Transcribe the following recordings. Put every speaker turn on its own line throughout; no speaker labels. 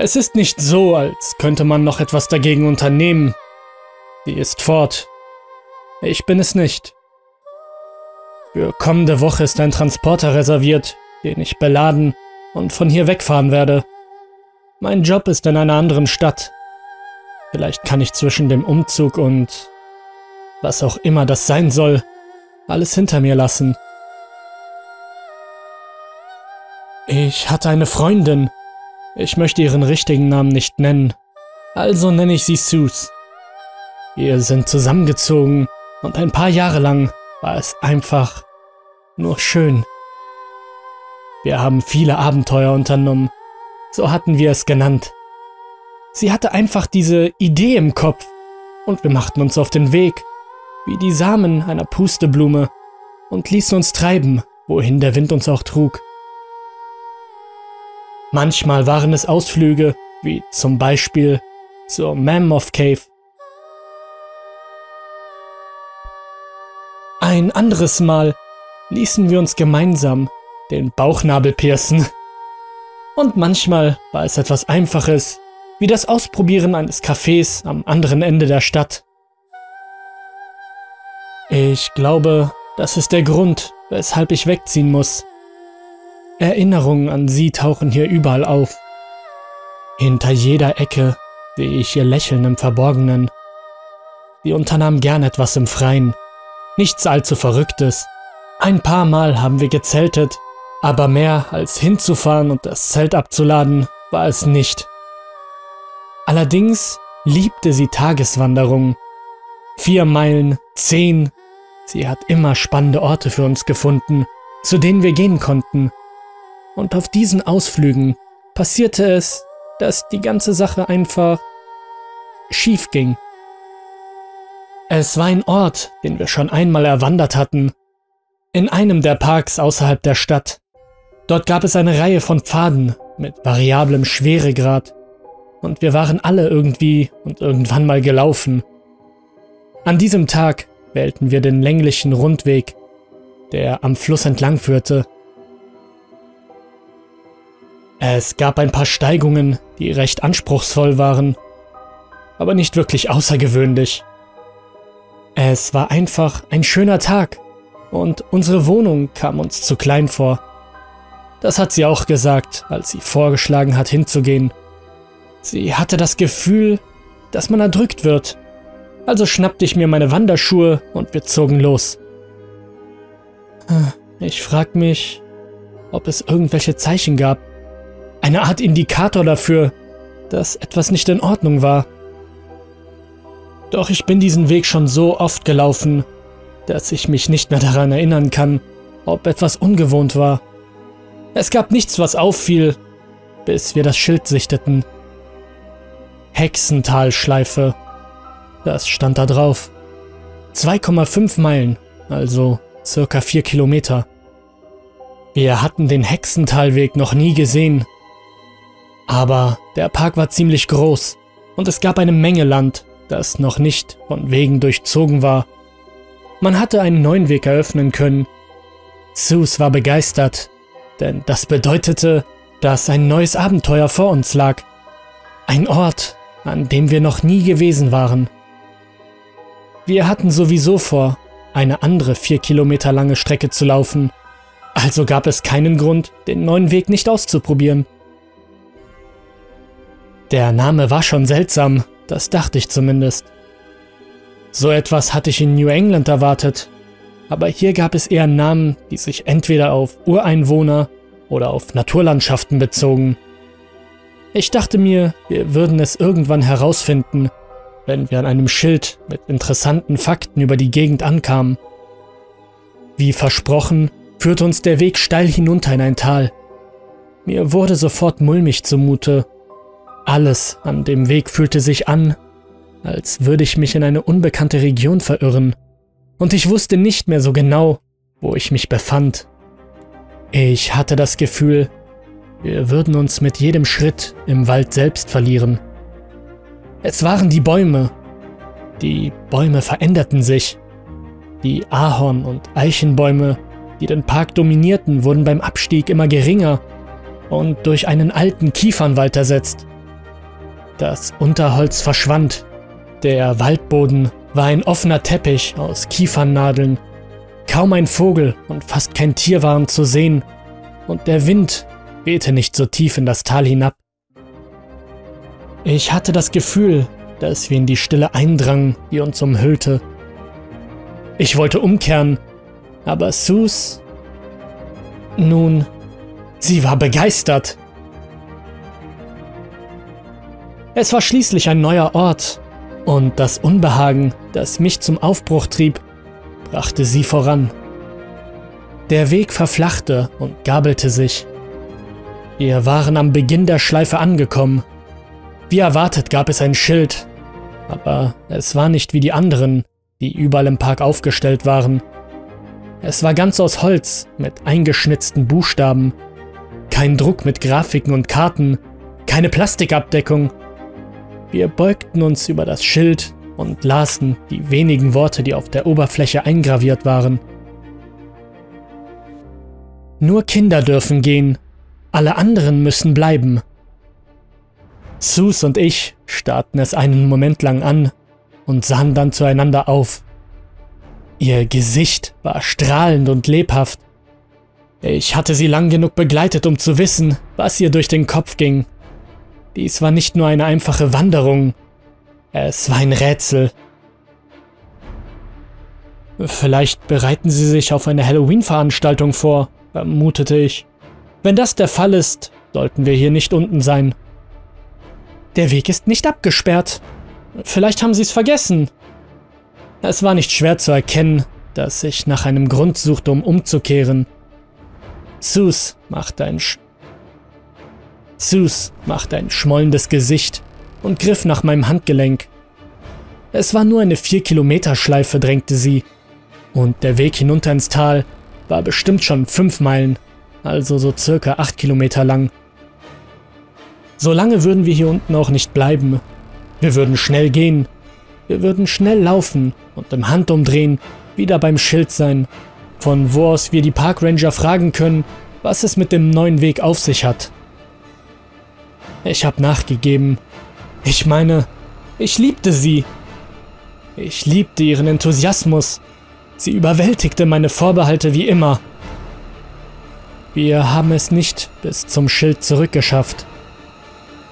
Es ist nicht so, als könnte man noch etwas dagegen unternehmen. Sie ist fort. Ich bin es nicht. Für kommende Woche ist ein Transporter reserviert, den ich beladen und von hier wegfahren werde. Mein Job ist in einer anderen Stadt. Vielleicht kann ich zwischen dem Umzug und was auch immer das sein soll, alles hinter mir lassen. Ich hatte eine Freundin. Ich möchte ihren richtigen Namen nicht nennen, also nenne ich sie Sus. Wir sind zusammengezogen und ein paar Jahre lang war es einfach nur schön. Wir haben viele Abenteuer unternommen, so hatten wir es genannt. Sie hatte einfach diese Idee im Kopf und wir machten uns auf den Weg, wie die Samen einer Pusteblume, und ließen uns treiben, wohin der Wind uns auch trug. Manchmal waren es Ausflüge, wie zum Beispiel zur Mammoth Cave. Ein anderes Mal ließen wir uns gemeinsam den Bauchnabel piercen. Und manchmal war es etwas Einfaches, wie das Ausprobieren eines Cafés am anderen Ende der Stadt. Ich glaube, das ist der Grund, weshalb ich wegziehen muss. Erinnerungen an sie tauchen hier überall auf. Hinter jeder Ecke sehe ich ihr Lächeln im Verborgenen. Sie unternahm gern etwas im Freien. Nichts allzu Verrücktes. Ein paar Mal haben wir gezeltet, aber mehr als hinzufahren und das Zelt abzuladen war es nicht. Allerdings liebte sie Tageswanderungen. Vier Meilen, zehn. Sie hat immer spannende Orte für uns gefunden, zu denen wir gehen konnten. Und auf diesen Ausflügen passierte es, dass die ganze Sache einfach schief ging. Es war ein Ort, den wir schon einmal erwandert hatten, in einem der Parks außerhalb der Stadt. Dort gab es eine Reihe von Pfaden mit variablem Schweregrad und wir waren alle irgendwie und irgendwann mal gelaufen. An diesem Tag wählten wir den länglichen Rundweg, der am Fluss entlang führte. Es gab ein paar Steigungen, die recht anspruchsvoll waren, aber nicht wirklich außergewöhnlich. Es war einfach ein schöner Tag und unsere Wohnung kam uns zu klein vor. Das hat sie auch gesagt, als sie vorgeschlagen hat, hinzugehen. Sie hatte das Gefühl, dass man erdrückt wird. Also schnappte ich mir meine Wanderschuhe und wir zogen los. Ich frag mich, ob es irgendwelche Zeichen gab. Eine Art Indikator dafür, dass etwas nicht in Ordnung war. Doch ich bin diesen Weg schon so oft gelaufen, dass ich mich nicht mehr daran erinnern kann, ob etwas ungewohnt war. Es gab nichts, was auffiel, bis wir das Schild sichteten. Hexentalschleife. Das stand da drauf. 2,5 Meilen, also circa 4 Kilometer. Wir hatten den Hexentalweg noch nie gesehen. Aber der Park war ziemlich groß und es gab eine Menge Land, das noch nicht von Wegen durchzogen war. Man hatte einen neuen Weg eröffnen können. Sus war begeistert, denn das bedeutete, dass ein neues Abenteuer vor uns lag. Ein Ort, an dem wir noch nie gewesen waren. Wir hatten sowieso vor, eine andere vier Kilometer lange Strecke zu laufen, also gab es keinen Grund, den neuen Weg nicht auszuprobieren. Der Name war schon seltsam, das dachte ich zumindest. So etwas hatte ich in New England erwartet, aber hier gab es eher Namen, die sich entweder auf Ureinwohner oder auf Naturlandschaften bezogen. Ich dachte mir, wir würden es irgendwann herausfinden, wenn wir an einem Schild mit interessanten Fakten über die Gegend ankamen. Wie versprochen, führte uns der Weg steil hinunter in ein Tal. Mir wurde sofort mulmig zumute. Alles an dem Weg fühlte sich an, als würde ich mich in eine unbekannte Region verirren, und ich wusste nicht mehr so genau, wo ich mich befand. Ich hatte das Gefühl, wir würden uns mit jedem Schritt im Wald selbst verlieren. Es waren die Bäume. Die Bäume veränderten sich. Die Ahorn- und Eichenbäume, die den Park dominierten, wurden beim Abstieg immer geringer und durch einen alten Kiefernwald ersetzt, Das Unterholz verschwand. Der Waldboden war ein offener Teppich aus Kiefernadeln. Kaum ein Vogel und fast kein Tier waren zu sehen, und der Wind wehte nicht so tief in das Tal hinab. Ich hatte das Gefühl, dass wir in die Stille eindrangen, die uns umhüllte. Ich wollte umkehren, aber Sus... Nun, sie war begeistert. Es war schließlich ein neuer Ort, und das Unbehagen, das mich zum Aufbruch trieb, brachte sie voran. Der Weg verflachte und gabelte sich. Wir waren am Beginn der Schleife angekommen. Wie erwartet gab es ein Schild, aber es war nicht wie die anderen, die überall im Park aufgestellt waren. Es war ganz aus Holz mit eingeschnitzten Buchstaben, kein Druck mit Grafiken und Karten, keine Plastikabdeckung. Wir beugten uns über das Schild und lasen die wenigen Worte, die auf der Oberfläche eingraviert waren. Nur Kinder dürfen gehen, alle anderen müssen bleiben. Sus und ich starrten es einen Moment lang an und sahen dann zueinander auf. Ihr Gesicht war strahlend und lebhaft. Ich hatte sie lang genug begleitet, um zu wissen, was ihr durch den Kopf ging. Dies war nicht nur eine einfache Wanderung, es war ein Rätsel. Vielleicht bereiten sie sich auf eine Halloween-Veranstaltung vor, vermutete ich. Wenn das der Fall ist, sollten wir hier nicht unten sein. Der Weg ist nicht abgesperrt. Vielleicht haben sie es vergessen, es war nicht schwer zu erkennen, dass ich nach einem Grund suchte, um umzukehren. Sus machte ein Sch Sus machte ein schmollendes Gesicht und griff nach meinem Handgelenk. Es war nur eine 4-Kilometer-Schleife, drängte sie, und der Weg hinunter ins Tal war bestimmt schon 5 Meilen, also so circa 8 Kilometer lang. So lange würden wir hier unten auch nicht bleiben. Wir würden schnell gehen wir würden schnell laufen und im Handumdrehen wieder beim Schild sein, von wo aus wir die Parkranger fragen können, was es mit dem neuen Weg auf sich hat. Ich habe nachgegeben. Ich meine, ich liebte sie. Ich liebte ihren Enthusiasmus. Sie überwältigte meine Vorbehalte wie immer. Wir haben es nicht bis zum Schild zurückgeschafft.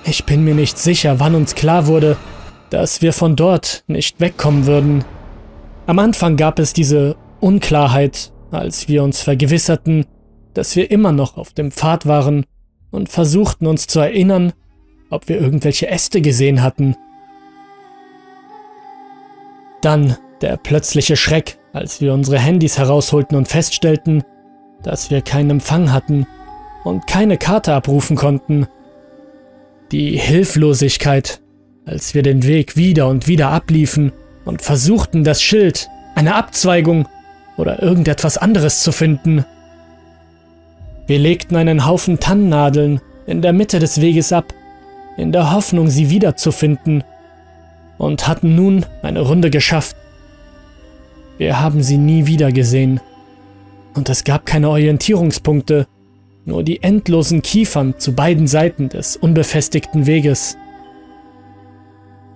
Ich bin mir nicht sicher, wann uns klar wurde, dass wir von dort nicht wegkommen würden. Am Anfang gab es diese Unklarheit, als wir uns vergewisserten, dass wir immer noch auf dem Pfad waren und versuchten uns zu erinnern, ob wir irgendwelche Äste gesehen hatten. Dann der plötzliche Schreck, als wir unsere Handys herausholten und feststellten, dass wir keinen Empfang hatten und keine Karte abrufen konnten. Die Hilflosigkeit, als wir den Weg wieder und wieder abliefen und versuchten, das Schild, eine Abzweigung oder irgendetwas anderes zu finden. Wir legten einen Haufen Tannennadeln in der Mitte des Weges ab, in der Hoffnung, sie wiederzufinden, und hatten nun eine Runde geschafft. Wir haben sie nie wieder gesehen, und es gab keine Orientierungspunkte, nur die endlosen Kiefern zu beiden Seiten des unbefestigten Weges.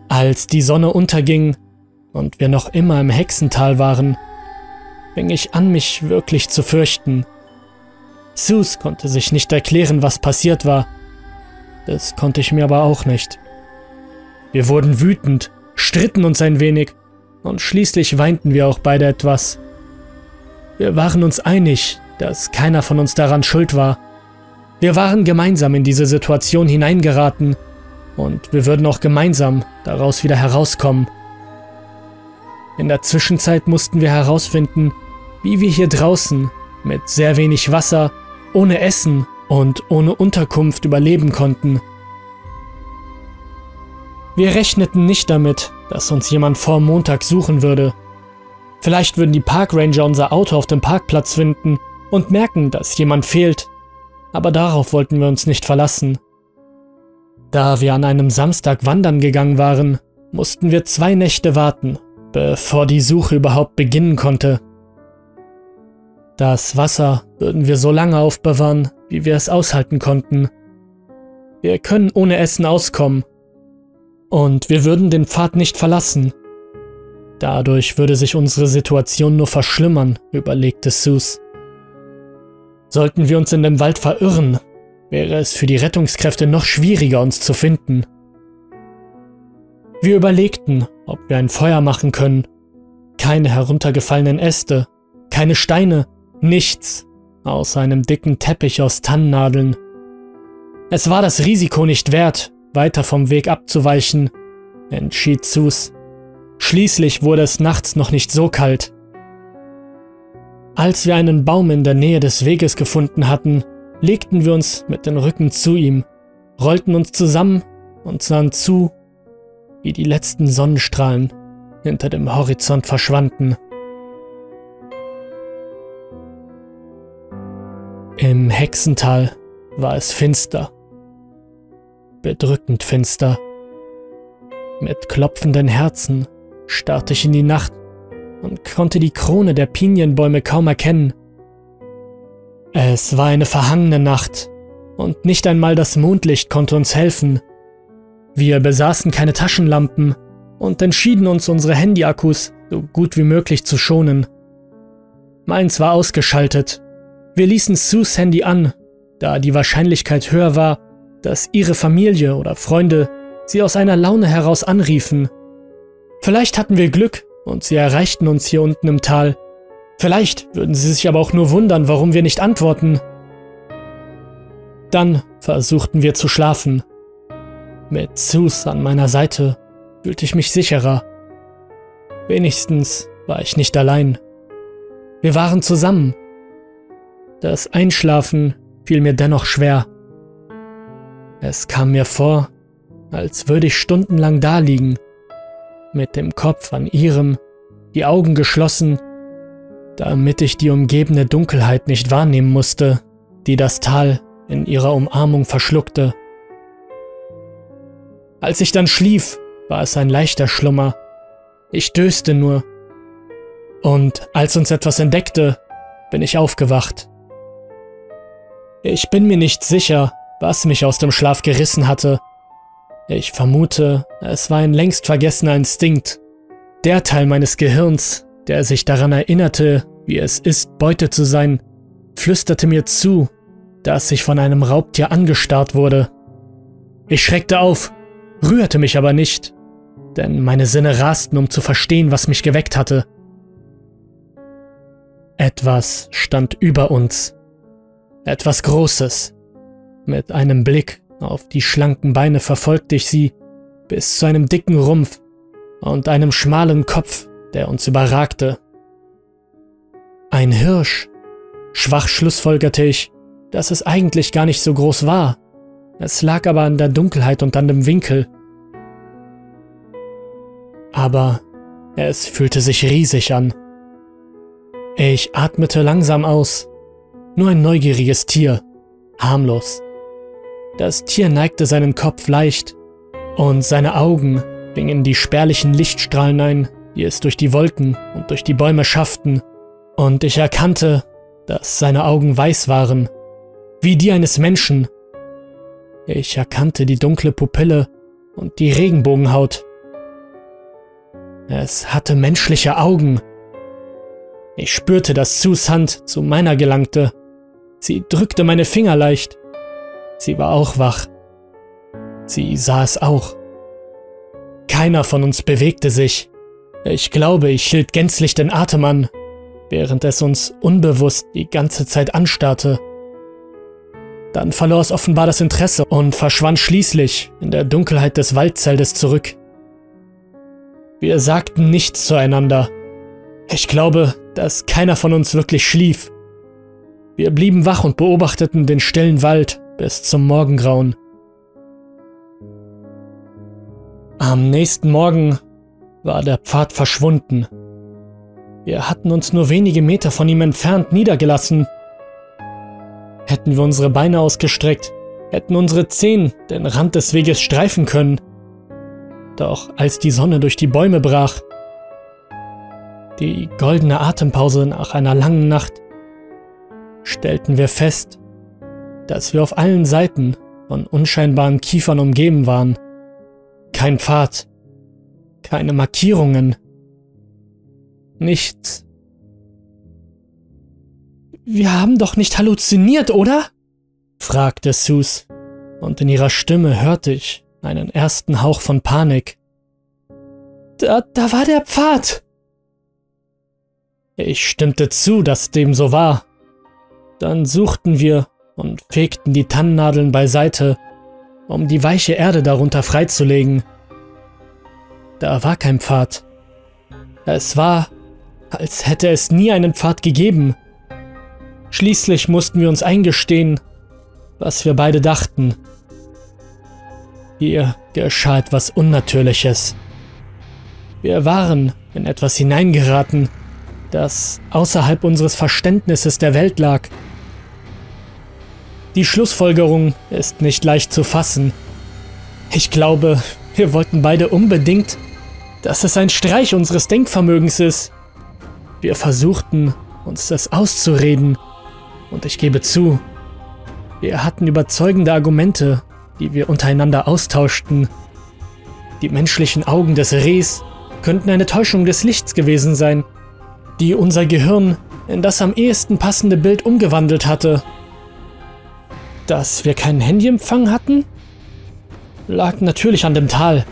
Als die Sonne unterging und wir noch immer im Hexental waren, fing ich an, mich wirklich zu fürchten. Sus konnte sich nicht erklären, was passiert war. Das konnte ich mir aber auch nicht. Wir wurden wütend, stritten uns ein wenig und schließlich weinten wir auch beide etwas. Wir waren uns einig, dass keiner von uns daran schuld war. Wir waren gemeinsam in diese Situation hineingeraten und wir würden auch gemeinsam daraus wieder herauskommen. In der Zwischenzeit mussten wir herausfinden, wie wir hier draußen mit sehr wenig Wasser, ohne Essen und ohne Unterkunft überleben konnten. Wir rechneten nicht damit, dass uns jemand vor Montag suchen würde. Vielleicht würden die Parkranger unser Auto auf dem Parkplatz finden und merken, dass jemand fehlt. Aber darauf wollten wir uns nicht verlassen. Da wir an einem Samstag wandern gegangen waren, mussten wir zwei Nächte warten, bevor die Suche überhaupt beginnen konnte. Das Wasser würden wir so lange aufbewahren, wie wir es aushalten konnten. Wir können ohne Essen auskommen, Und wir würden den Pfad nicht verlassen. Dadurch würde sich unsere Situation nur verschlimmern, überlegte Sus. Sollten wir uns in dem Wald verirren, wäre es für die Rettungskräfte noch schwieriger, uns zu finden. Wir überlegten, ob wir ein Feuer machen können. Keine heruntergefallenen Äste, keine Steine, nichts, außer einem dicken Teppich aus Tannennadeln. Es war das Risiko nicht wert, weiter vom Weg abzuweichen, entschied Sus. Schließlich wurde es nachts noch nicht so kalt. Als wir einen Baum in der Nähe des Weges gefunden hatten, legten wir uns mit den Rücken zu ihm, rollten uns zusammen und sahen zu, wie die letzten Sonnenstrahlen hinter dem Horizont verschwanden. Im Hexental war es finster, bedrückend finster. Mit klopfenden Herzen starrte ich in die Nacht und konnte die Krone der Pinienbäume kaum erkennen. Es war eine verhangene Nacht, und nicht einmal das Mondlicht konnte uns helfen. Wir besaßen keine Taschenlampen und entschieden uns, unsere Handyakkus so gut wie möglich zu schonen. Meins war ausgeschaltet. Wir ließen Sues Handy an, da die Wahrscheinlichkeit höher war, dass ihre Familie oder Freunde sie aus einer Laune heraus anriefen. Vielleicht hatten wir Glück und sie erreichten uns hier unten im Tal Vielleicht würden sie sich aber auch nur wundern, warum wir nicht antworten. Dann versuchten wir zu schlafen. Mit Sus an meiner Seite fühlte ich mich sicherer. Wenigstens war ich nicht allein. Wir waren zusammen. Das Einschlafen fiel mir dennoch schwer. Es kam mir vor, als würde ich stundenlang daliegen, mit dem Kopf an ihrem, die Augen geschlossen damit ich die umgebende Dunkelheit nicht wahrnehmen musste, die das Tal in ihrer Umarmung verschluckte. Als ich dann schlief, war es ein leichter Schlummer. Ich döste nur. Und als uns etwas entdeckte, bin ich aufgewacht. Ich bin mir nicht sicher, was mich aus dem Schlaf gerissen hatte. Ich vermute, es war ein längst vergessener Instinkt. Der Teil meines Gehirns, der sich daran erinnerte, wie es ist, Beute zu sein, flüsterte mir zu, dass ich von einem Raubtier angestarrt wurde. Ich schreckte auf, rührte mich aber nicht, denn meine Sinne rasten, um zu verstehen, was mich geweckt hatte. Etwas stand über uns. Etwas Großes. Mit einem Blick auf die schlanken Beine verfolgte ich sie bis zu einem dicken Rumpf und einem schmalen Kopf, der uns überragte. Ein Hirsch. Schwach schlussfolgerte ich, dass es eigentlich gar nicht so groß war. Es lag aber an der Dunkelheit und an dem Winkel. Aber es fühlte sich riesig an. Ich atmete langsam aus. Nur ein neugieriges Tier, harmlos. Das Tier neigte seinen Kopf leicht und seine Augen fingen die spärlichen Lichtstrahlen ein, die es durch die Wolken und durch die Bäume schafften und ich erkannte, dass seine Augen weiß waren, wie die eines Menschen. Ich erkannte die dunkle Pupille und die Regenbogenhaut. Es hatte menschliche Augen. Ich spürte, dass Sus Hand zu meiner gelangte. Sie drückte meine Finger leicht. Sie war auch wach. Sie sah es auch. Keiner von uns bewegte sich. Ich glaube, ich hielt gänzlich den Atem an, während es uns unbewusst die ganze Zeit anstarrte. Dann verlor es offenbar das Interesse und verschwand schließlich in der Dunkelheit des Waldzeltes zurück. Wir sagten nichts zueinander. Ich glaube, dass keiner von uns wirklich schlief. Wir blieben wach und beobachteten den stillen Wald bis zum Morgengrauen. Am nächsten Morgen war der Pfad verschwunden wir hatten uns nur wenige Meter von ihm entfernt niedergelassen. Hätten wir unsere Beine ausgestreckt, hätten unsere Zehen den Rand des Weges streifen können. Doch als die Sonne durch die Bäume brach, die goldene Atempause nach einer langen Nacht, stellten wir fest, dass wir auf allen Seiten von unscheinbaren Kiefern umgeben waren. kein Pfad, keine Markierungen, nichts. Wir haben doch nicht halluziniert, oder? fragte Sus, und in ihrer Stimme hörte ich einen ersten Hauch von Panik. Da, da war der Pfad. Ich stimmte zu, dass dem so war. Dann suchten wir und fegten die Tannennadeln beiseite, um die weiche Erde darunter freizulegen. Da war kein Pfad. Es war, als hätte es nie einen Pfad gegeben. Schließlich mussten wir uns eingestehen, was wir beide dachten. Hier geschah etwas Unnatürliches. Wir waren in etwas hineingeraten, das außerhalb unseres Verständnisses der Welt lag. Die Schlussfolgerung ist nicht leicht zu fassen. Ich glaube, wir wollten beide unbedingt, dass es ein Streich unseres Denkvermögens ist. Wir versuchten, uns das auszureden, und ich gebe zu, wir hatten überzeugende Argumente, die wir untereinander austauschten. Die menschlichen Augen des Rehs könnten eine Täuschung des Lichts gewesen sein, die unser Gehirn in das am ehesten passende Bild umgewandelt hatte. Dass wir keinen Handyempfang hatten, lag natürlich an dem Tal.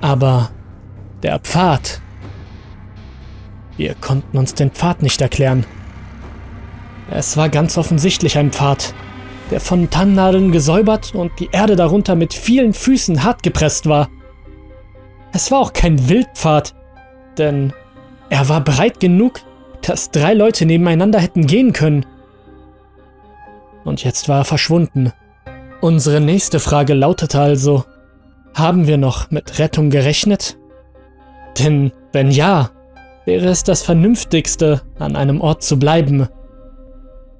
Aber der Pfad. Wir konnten uns den Pfad nicht erklären. Es war ganz offensichtlich ein Pfad, der von Tannennadeln gesäubert und die Erde darunter mit vielen Füßen hart gepresst war. Es war auch kein Wildpfad, denn er war breit genug, dass drei Leute nebeneinander hätten gehen können. Und jetzt war er verschwunden. Unsere nächste Frage lautete also, haben wir noch mit Rettung gerechnet? Denn wenn ja, wäre es das Vernünftigste, an einem Ort zu bleiben.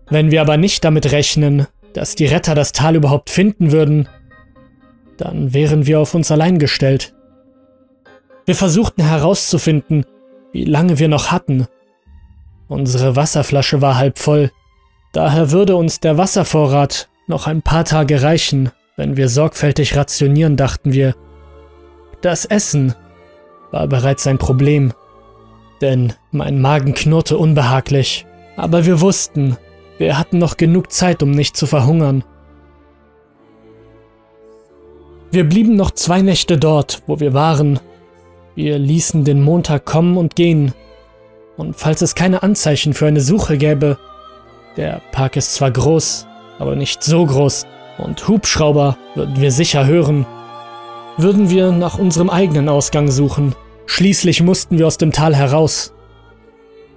Wenn wir aber nicht damit rechnen, dass die Retter das Tal überhaupt finden würden, dann wären wir auf uns allein gestellt. Wir versuchten herauszufinden, wie lange wir noch hatten. Unsere Wasserflasche war halb voll, daher würde uns der Wasservorrat noch ein paar Tage reichen, wenn wir sorgfältig rationieren, dachten wir. Das Essen war bereits ein Problem, denn mein Magen knurrte unbehaglich, aber wir wussten, wir hatten noch genug Zeit, um nicht zu verhungern. Wir blieben noch zwei Nächte dort, wo wir waren. Wir ließen den Montag kommen und gehen. Und falls es keine Anzeichen für eine Suche gäbe, der Park ist zwar groß, aber nicht so groß, und Hubschrauber würden wir sicher hören, würden wir nach unserem eigenen Ausgang suchen. Schließlich mussten wir aus dem Tal heraus.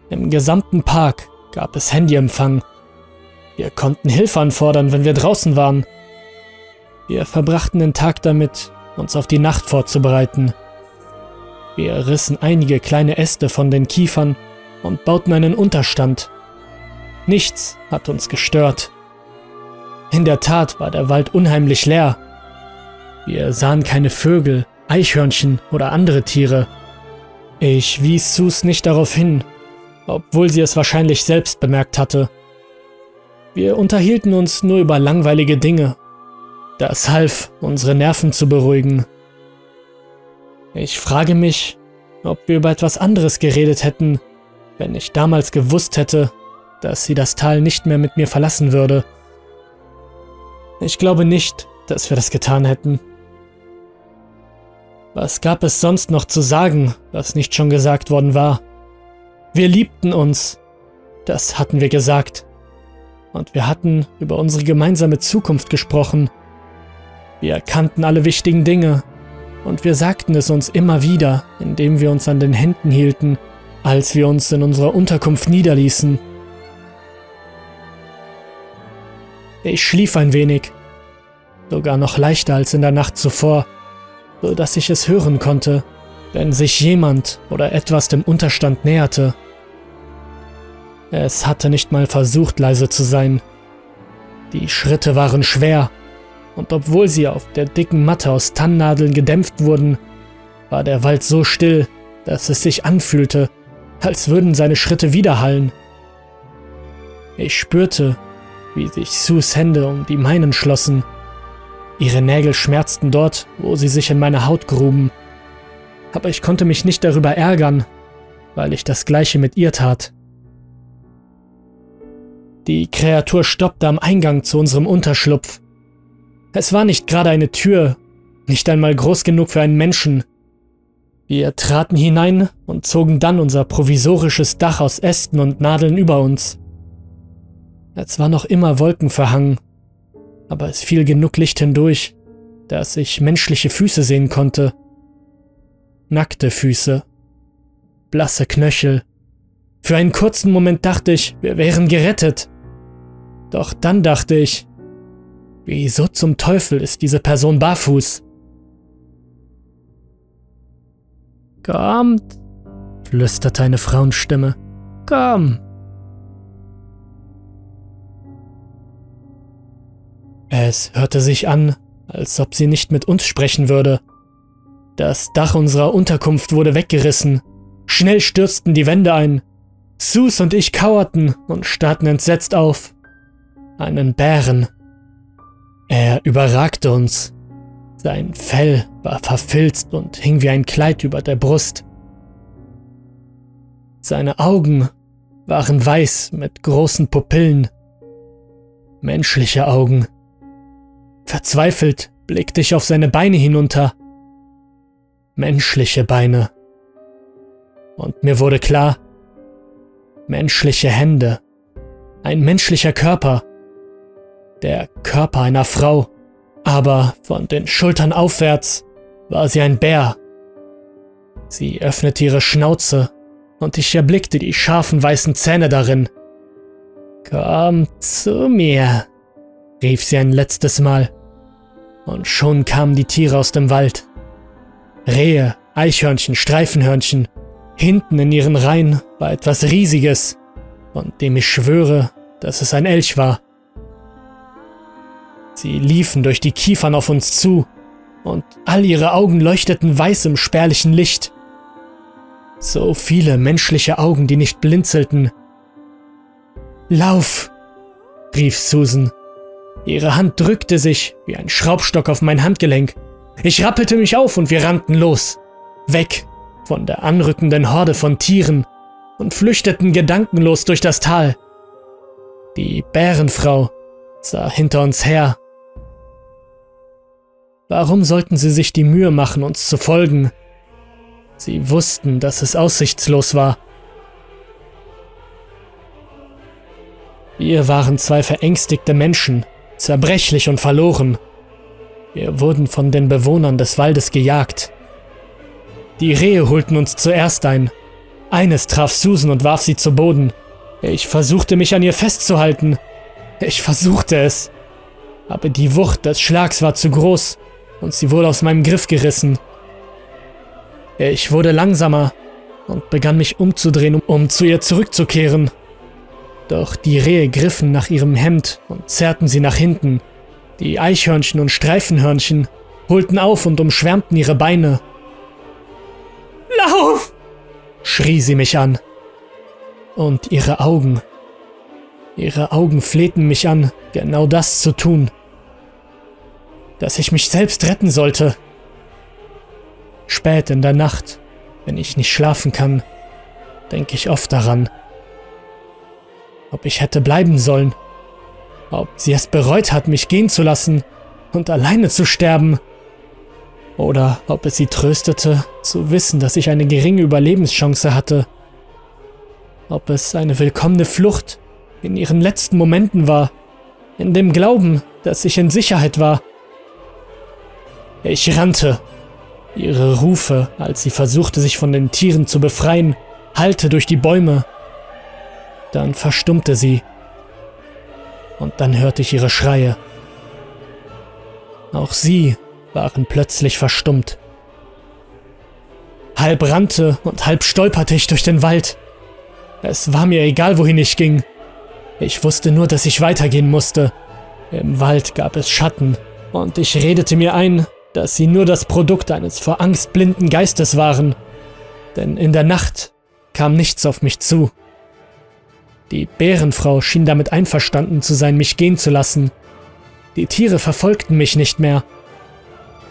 Im gesamten Park gab es Handyempfang wir konnten Hilfe anfordern, wenn wir draußen waren. Wir verbrachten den Tag damit, uns auf die Nacht vorzubereiten. Wir rissen einige kleine Äste von den Kiefern und bauten einen Unterstand. Nichts hat uns gestört. In der Tat war der Wald unheimlich leer. Wir sahen keine Vögel, Eichhörnchen oder andere Tiere. Ich wies Sus nicht darauf hin, obwohl sie es wahrscheinlich selbst bemerkt hatte. Wir unterhielten uns nur über langweilige Dinge. Das half, unsere Nerven zu beruhigen. Ich frage mich, ob wir über etwas anderes geredet hätten, wenn ich damals gewusst hätte, dass sie das Tal nicht mehr mit mir verlassen würde. Ich glaube nicht, dass wir das getan hätten. Was gab es sonst noch zu sagen, was nicht schon gesagt worden war? Wir liebten uns. Das hatten wir gesagt und wir hatten über unsere gemeinsame Zukunft gesprochen. Wir erkannten alle wichtigen Dinge und wir sagten es uns immer wieder, indem wir uns an den Händen hielten, als wir uns in unserer Unterkunft niederließen. Ich schlief ein wenig, sogar noch leichter als in der Nacht zuvor, so dass ich es hören konnte, wenn sich jemand oder etwas dem Unterstand näherte. Es hatte nicht mal versucht, leise zu sein. Die Schritte waren schwer, und obwohl sie auf der dicken Matte aus Tannennadeln gedämpft wurden, war der Wald so still, dass es sich anfühlte, als würden seine Schritte widerhallen. Ich spürte, wie sich Sus Hände um die meinen schlossen. Ihre Nägel schmerzten dort, wo sie sich in meine Haut gruben. Aber ich konnte mich nicht darüber ärgern, weil ich das gleiche mit ihr tat. Die Kreatur stoppte am Eingang zu unserem Unterschlupf. Es war nicht gerade eine Tür, nicht einmal groß genug für einen Menschen. Wir traten hinein und zogen dann unser provisorisches Dach aus Ästen und Nadeln über uns. Es war noch immer wolkenverhangen, aber es fiel genug Licht hindurch, dass ich menschliche Füße sehen konnte. Nackte Füße, blasse Knöchel. Für einen kurzen Moment dachte ich, wir wären gerettet. Doch dann dachte ich, wieso zum Teufel ist diese Person barfuß? Kommt, flüsterte eine Frauenstimme. Komm. Es hörte sich an, als ob sie nicht mit uns sprechen würde. Das Dach unserer Unterkunft wurde weggerissen. Schnell stürzten die Wände ein. Sus und ich kauerten und starrten entsetzt auf. Einen Bären. Er überragte uns. Sein Fell war verfilzt und hing wie ein Kleid über der Brust. Seine Augen waren weiß mit großen Pupillen. Menschliche Augen. Verzweifelt blickte ich auf seine Beine hinunter. Menschliche Beine. Und mir wurde klar, menschliche Hände. Ein menschlicher Körper. Der Körper einer Frau aber von den Schultern aufwärts war sie ein Bär. Sie öffnete ihre Schnauze und ich erblickte die scharfen weißen Zähne darin. Komm zu mir, rief sie ein letztes Mal. Und schon kamen die Tiere aus dem Wald. Rehe, Eichhörnchen, Streifenhörnchen. Hinten in ihren Reihen war etwas Riesiges, von dem ich schwöre, dass es ein Elch war. Sie liefen durch die Kiefern auf uns zu, und all ihre Augen leuchteten weiß im spärlichen Licht. So viele menschliche Augen, die nicht blinzelten. Lauf! rief Susan. Ihre Hand drückte sich wie ein Schraubstock auf mein Handgelenk. Ich rappelte mich auf und wir rannten los. Weg von der anrückenden Horde von Tieren und flüchteten gedankenlos durch das Tal. Die Bärenfrau sah hinter uns her Warum sollten sie sich die Mühe machen, uns zu folgen? Sie wussten, dass es aussichtslos war. Wir waren zwei verängstigte Menschen, zerbrechlich und verloren. Wir wurden von den Bewohnern des Waldes gejagt. Die Rehe holten uns zuerst ein. Eines traf Susan und warf sie zu Boden. Ich versuchte mich an ihr festzuhalten. Ich versuchte es. Aber die Wucht des Schlags war zu groß und sie wurde aus meinem Griff gerissen. Ich wurde langsamer und begann mich umzudrehen, um zu ihr zurückzukehren. Doch die Rehe griffen nach ihrem Hemd und zerrten sie nach hinten. Die Eichhörnchen und Streifenhörnchen holten auf und umschwärmten ihre Beine. Lauf! schrie sie mich an. Und ihre Augen. Ihre Augen flehten mich an, genau das zu tun dass ich mich selbst retten sollte. Spät in der Nacht, wenn ich nicht schlafen kann, denke ich oft daran, ob ich hätte bleiben sollen, ob sie es bereut hat, mich gehen zu lassen und alleine zu sterben, oder ob es sie tröstete, zu wissen, dass ich eine geringe Überlebenschance hatte, ob es eine willkommene Flucht in ihren letzten Momenten war, in dem Glauben, dass ich in Sicherheit war. Ich rannte. Ihre Rufe, als sie versuchte, sich von den Tieren zu befreien, hallte durch die Bäume. Dann verstummte sie. Und dann hörte ich ihre Schreie. Auch sie waren plötzlich verstummt. Halb rannte und halb stolperte ich durch den Wald. Es war mir egal, wohin ich ging. Ich wusste nur, dass ich weitergehen musste. Im Wald gab es Schatten, und ich redete mir ein, dass sie nur das Produkt eines vor Angst blinden Geistes waren, denn in der Nacht kam nichts auf mich zu. Die Bärenfrau schien damit einverstanden zu sein, mich gehen zu lassen. Die Tiere verfolgten mich nicht mehr.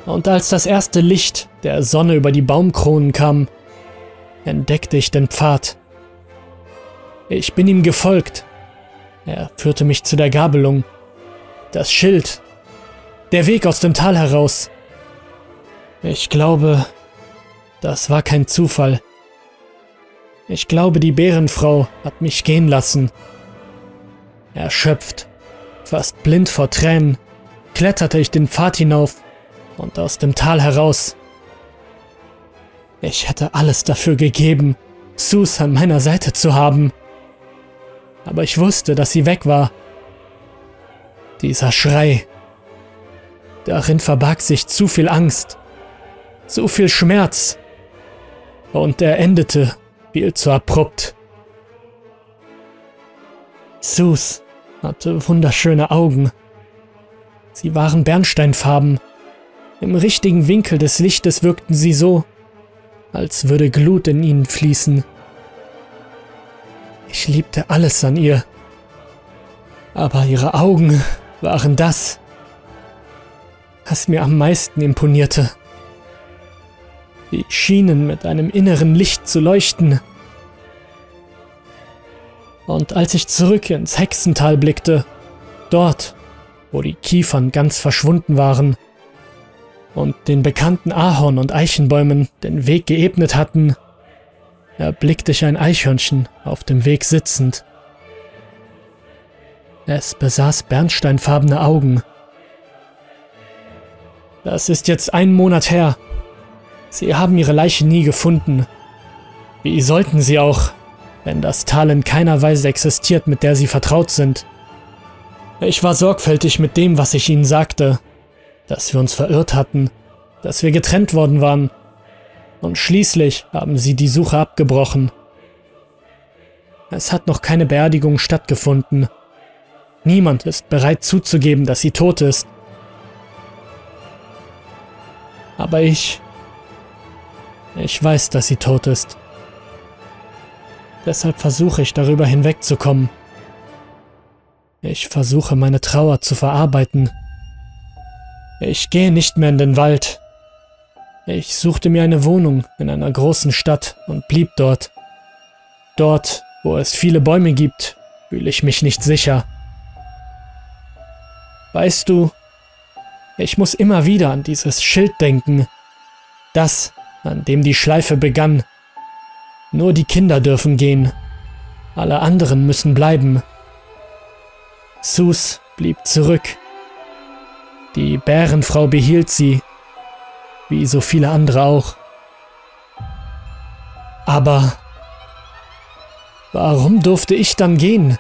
Und als das erste Licht der Sonne über die Baumkronen kam, entdeckte ich den Pfad. Ich bin ihm gefolgt. Er führte mich zu der Gabelung. Das Schild. Der Weg aus dem Tal heraus. Ich glaube, das war kein Zufall. Ich glaube, die Bärenfrau hat mich gehen lassen. Erschöpft, fast blind vor Tränen, kletterte ich den Pfad hinauf und aus dem Tal heraus. Ich hätte alles dafür gegeben, Sus an meiner Seite zu haben. Aber ich wusste, dass sie weg war. Dieser Schrei. Darin verbarg sich zu viel Angst, zu viel Schmerz. Und er endete viel zu abrupt. Sus hatte wunderschöne Augen. Sie waren bernsteinfarben. Im richtigen Winkel des Lichtes wirkten sie so, als würde Glut in ihnen fließen. Ich liebte alles an ihr. Aber ihre Augen waren das, was mir am meisten imponierte. Sie schienen mit einem inneren Licht zu leuchten. Und als ich zurück ins Hexental blickte, dort, wo die Kiefern ganz verschwunden waren und den bekannten Ahorn- und Eichenbäumen den Weg geebnet hatten, erblickte ich ein Eichhörnchen auf dem Weg sitzend. Es besaß bernsteinfarbene Augen. Das ist jetzt einen Monat her. Sie haben ihre Leiche nie gefunden. Wie sollten sie auch, wenn das Tal in keiner Weise existiert, mit der sie vertraut sind? Ich war sorgfältig mit dem, was ich ihnen sagte, dass wir uns verirrt hatten, dass wir getrennt worden waren. Und schließlich haben sie die Suche abgebrochen. Es hat noch keine Beerdigung stattgefunden. Niemand ist bereit zuzugeben, dass sie tot ist. Aber ich ich weiß, dass sie tot ist. Deshalb versuche ich darüber hinwegzukommen. Ich versuche meine Trauer zu verarbeiten. Ich gehe nicht mehr in den Wald. Ich suchte mir eine Wohnung in einer großen Stadt und blieb dort. Dort, wo es viele Bäume gibt, fühle ich mich nicht sicher. Weißt du, ich muss immer wieder an dieses Schild denken. Das, an dem die Schleife begann. Nur die Kinder dürfen gehen. Alle anderen müssen bleiben. Sus blieb zurück. Die Bärenfrau behielt sie, wie so viele andere auch. Aber warum durfte ich dann gehen?